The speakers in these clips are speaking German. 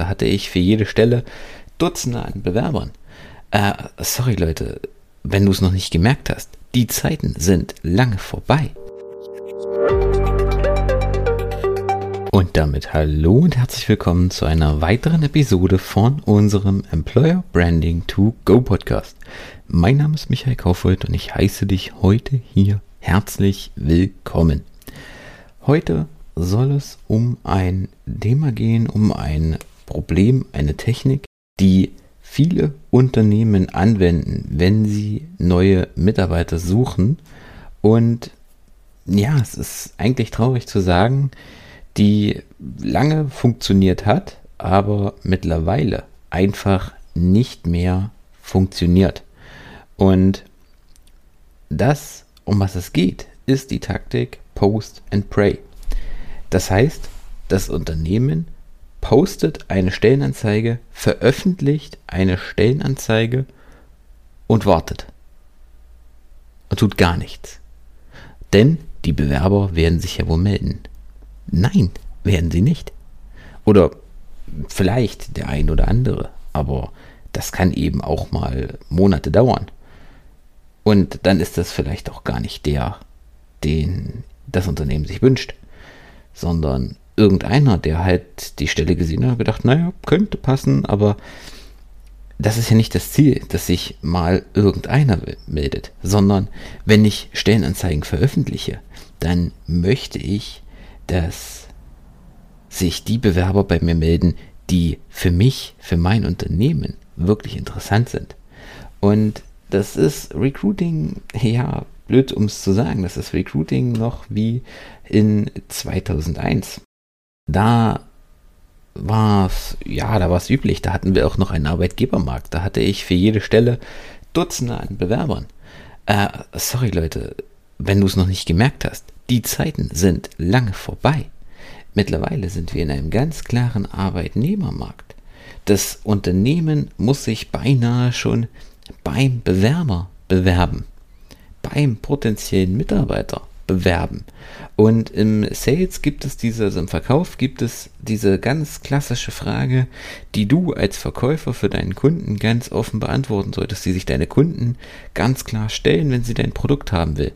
Da hatte ich für jede Stelle Dutzende an Bewerbern. Äh, sorry Leute, wenn du es noch nicht gemerkt hast, die Zeiten sind lange vorbei. Und damit hallo und herzlich willkommen zu einer weiteren Episode von unserem Employer Branding to Go Podcast. Mein Name ist Michael Kaufhold und ich heiße dich heute hier herzlich willkommen. Heute soll es um ein Thema gehen, um ein Problem, eine Technik, die viele Unternehmen anwenden, wenn sie neue Mitarbeiter suchen. Und ja, es ist eigentlich traurig zu sagen, die lange funktioniert hat, aber mittlerweile einfach nicht mehr funktioniert. Und das, um was es geht, ist die Taktik Post and Pray. Das heißt, das Unternehmen postet eine Stellenanzeige, veröffentlicht eine Stellenanzeige und wartet. Und tut gar nichts. Denn die Bewerber werden sich ja wohl melden. Nein, werden sie nicht. Oder vielleicht der ein oder andere, aber das kann eben auch mal Monate dauern. Und dann ist das vielleicht auch gar nicht der, den das Unternehmen sich wünscht sondern irgendeiner, der halt die Stelle gesehen hat, gedacht, naja, könnte passen, aber das ist ja nicht das Ziel, dass sich mal irgendeiner meldet, sondern wenn ich Stellenanzeigen veröffentliche, dann möchte ich, dass sich die Bewerber bei mir melden, die für mich, für mein Unternehmen wirklich interessant sind. Und das ist Recruiting, ja, blöd um es zu sagen, das ist Recruiting noch wie in 2001. Da war es, ja, da war es üblich, da hatten wir auch noch einen Arbeitgebermarkt, da hatte ich für jede Stelle Dutzende an Bewerbern. Äh, sorry Leute, wenn du es noch nicht gemerkt hast, die Zeiten sind lange vorbei. Mittlerweile sind wir in einem ganz klaren Arbeitnehmermarkt. Das Unternehmen muss sich beinahe schon beim Bewerber bewerben beim potenziellen Mitarbeiter bewerben. Und im Sales gibt es diese, also im Verkauf gibt es diese ganz klassische Frage, die du als Verkäufer für deinen Kunden ganz offen beantworten solltest, die sich deine Kunden ganz klar stellen, wenn sie dein Produkt haben will.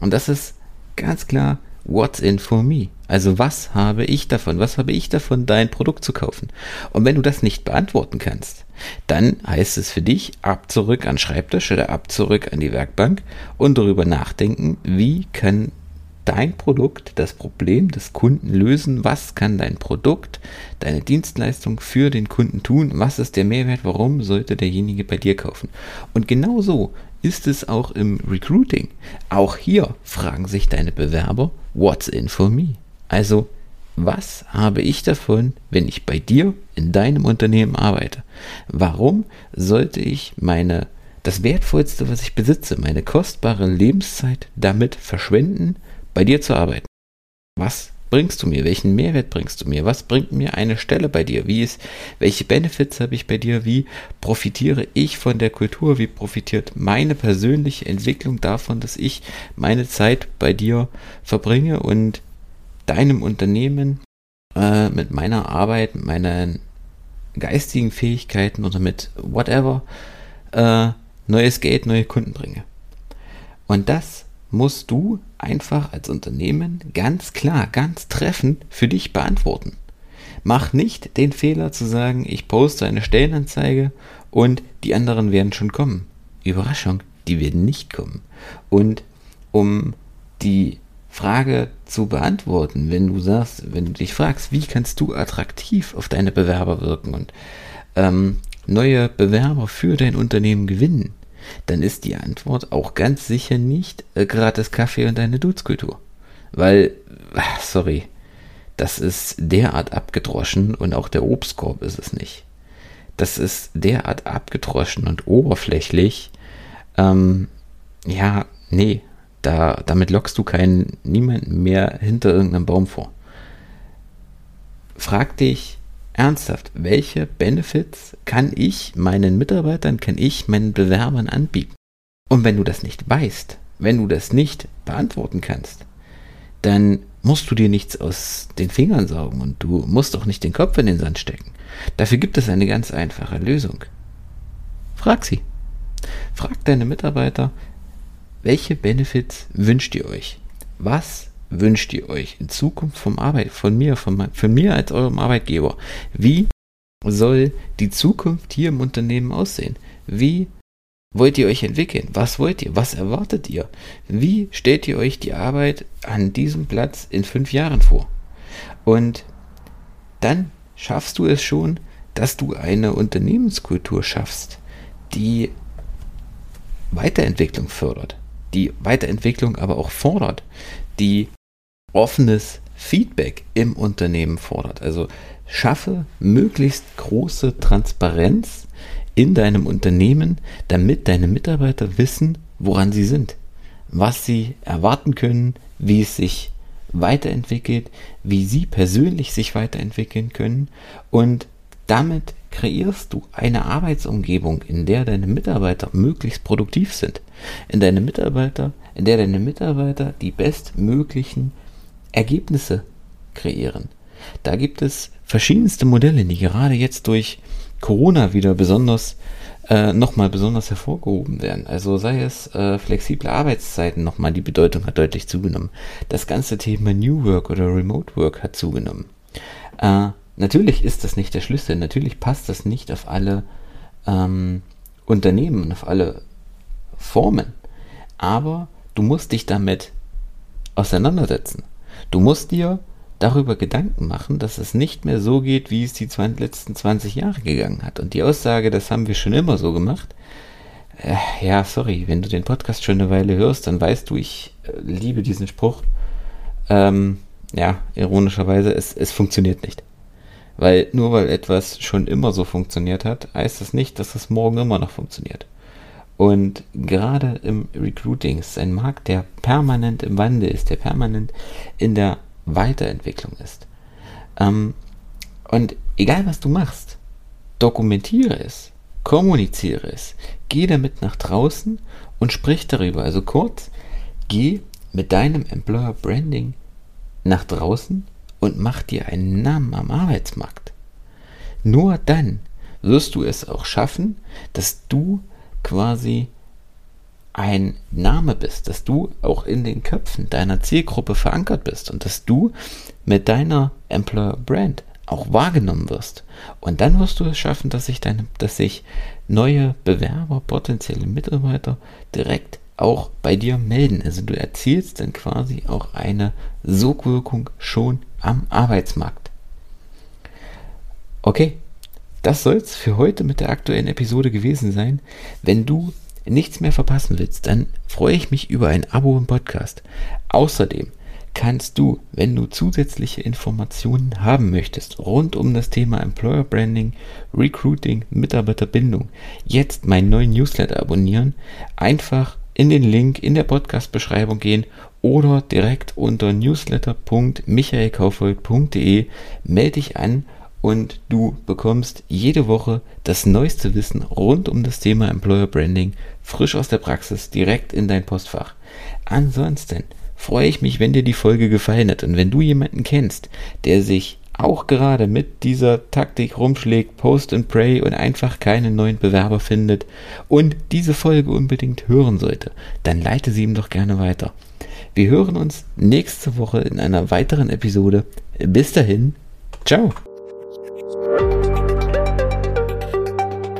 Und das ist ganz klar, what's in for me? Also was habe ich davon? Was habe ich davon, dein Produkt zu kaufen? Und wenn du das nicht beantworten kannst, dann heißt es für dich ab zurück an Schreibtisch oder ab zurück an die Werkbank und darüber nachdenken, wie kann dein Produkt das Problem des Kunden lösen? Was kann dein Produkt, deine Dienstleistung für den Kunden tun? Was ist der Mehrwert? Warum sollte derjenige bei dir kaufen? Und genauso ist es auch im Recruiting. Auch hier fragen sich deine Bewerber, what's in for me? Also, was habe ich davon, wenn ich bei dir in deinem Unternehmen arbeite? Warum sollte ich meine das wertvollste, was ich besitze, meine kostbare Lebenszeit damit verschwenden, bei dir zu arbeiten? Was bringst du mir? Welchen Mehrwert bringst du mir? Was bringt mir eine Stelle bei dir? Wie ist, welche Benefits habe ich bei dir? Wie profitiere ich von der Kultur? Wie profitiert meine persönliche Entwicklung davon, dass ich meine Zeit bei dir verbringe und deinem Unternehmen äh, mit meiner Arbeit, mit meinen geistigen Fähigkeiten oder mit whatever äh, neues Geld, neue Kunden bringe. Und das musst du einfach als Unternehmen ganz klar, ganz treffend für dich beantworten. Mach nicht den Fehler zu sagen, ich poste eine Stellenanzeige und die anderen werden schon kommen. Überraschung, die werden nicht kommen. Und um die Frage zu beantworten, wenn du sagst, wenn du dich fragst, wie kannst du attraktiv auf deine Bewerber wirken und ähm, neue Bewerber für dein Unternehmen gewinnen, dann ist die Antwort auch ganz sicher nicht äh, gratis Kaffee und eine Duzkultur. Weil, ach, sorry, das ist derart abgedroschen und auch der Obstkorb ist es nicht. Das ist derart abgedroschen und oberflächlich. Ähm, ja, nee, da, damit lockst du keinen, niemanden mehr hinter irgendeinem Baum vor. Frag dich ernsthaft, welche Benefits kann ich meinen Mitarbeitern, kann ich meinen Bewerbern anbieten? Und wenn du das nicht weißt, wenn du das nicht beantworten kannst, dann musst du dir nichts aus den Fingern saugen und du musst auch nicht den Kopf in den Sand stecken. Dafür gibt es eine ganz einfache Lösung. Frag sie. Frag deine Mitarbeiter, welche Benefits wünscht ihr euch? Was wünscht ihr euch in Zukunft vom Arbeit, von mir, von, von mir als eurem Arbeitgeber? Wie soll die Zukunft hier im Unternehmen aussehen? Wie wollt ihr euch entwickeln? Was wollt ihr? Was erwartet ihr? Wie stellt ihr euch die Arbeit an diesem Platz in fünf Jahren vor? Und dann schaffst du es schon, dass du eine Unternehmenskultur schaffst, die Weiterentwicklung fördert, die Weiterentwicklung aber auch fordert, die offenes Feedback im Unternehmen fordert. Also schaffe möglichst große Transparenz in deinem Unternehmen, damit deine Mitarbeiter wissen, woran sie sind, was sie erwarten können, wie es sich weiterentwickelt, wie sie persönlich sich weiterentwickeln können und damit kreierst du eine Arbeitsumgebung, in der deine Mitarbeiter möglichst produktiv sind, in deine Mitarbeiter, in der deine Mitarbeiter die bestmöglichen Ergebnisse kreieren. Da gibt es verschiedenste Modelle, die gerade jetzt durch Corona wieder besonders äh, nochmal besonders hervorgehoben werden. Also sei es äh, flexible Arbeitszeiten nochmal, die Bedeutung hat deutlich zugenommen. Das ganze Thema New Work oder Remote Work hat zugenommen. Äh, natürlich ist das nicht der Schlüssel, natürlich passt das nicht auf alle ähm, Unternehmen auf alle Formen. Aber du musst dich damit auseinandersetzen. Du musst dir darüber Gedanken machen, dass es nicht mehr so geht, wie es die letzten 20 Jahre gegangen hat. Und die Aussage, das haben wir schon immer so gemacht, äh, ja, sorry, wenn du den Podcast schon eine Weile hörst, dann weißt du, ich äh, liebe diesen Spruch. Ähm, ja, ironischerweise, es, es funktioniert nicht. Weil nur weil etwas schon immer so funktioniert hat, heißt das nicht, dass es morgen immer noch funktioniert. Und gerade im Recruiting ist ein Markt, der permanent im Wandel ist, der permanent in der Weiterentwicklung ist. Ähm, und egal was du machst, dokumentiere es, kommuniziere es, geh damit nach draußen und sprich darüber. Also kurz, geh mit deinem Employer Branding nach draußen und mach dir einen Namen am Arbeitsmarkt. Nur dann wirst du es auch schaffen, dass du quasi ein Name bist, dass du auch in den Köpfen deiner Zielgruppe verankert bist und dass du mit deiner Employer Brand auch wahrgenommen wirst. Und dann wirst du es schaffen, dass sich, deine, dass sich neue Bewerber, potenzielle Mitarbeiter direkt auch bei dir melden. Also du erzielst dann quasi auch eine Sogwirkung schon am Arbeitsmarkt. Okay, das soll es für heute mit der aktuellen Episode gewesen sein. Wenn du nichts mehr verpassen willst, dann freue ich mich über ein Abo im Podcast. Außerdem kannst du, wenn du zusätzliche Informationen haben möchtest rund um das Thema Employer Branding, Recruiting, Mitarbeiterbindung, jetzt meinen neuen Newsletter abonnieren. Einfach in den Link in der Podcast-Beschreibung gehen oder direkt unter newsletter.michaelkaufhold.de melde dich an und du bekommst jede Woche das neueste Wissen rund um das Thema Employer Branding frisch aus der Praxis direkt in dein Postfach. Ansonsten freue ich mich, wenn dir die Folge gefallen hat und wenn du jemanden kennst, der sich auch gerade mit dieser Taktik rumschlägt, Post and Pray und einfach keinen neuen Bewerber findet und diese Folge unbedingt hören sollte, dann leite sie ihm doch gerne weiter. Wir hören uns nächste Woche in einer weiteren Episode. Bis dahin, ciao.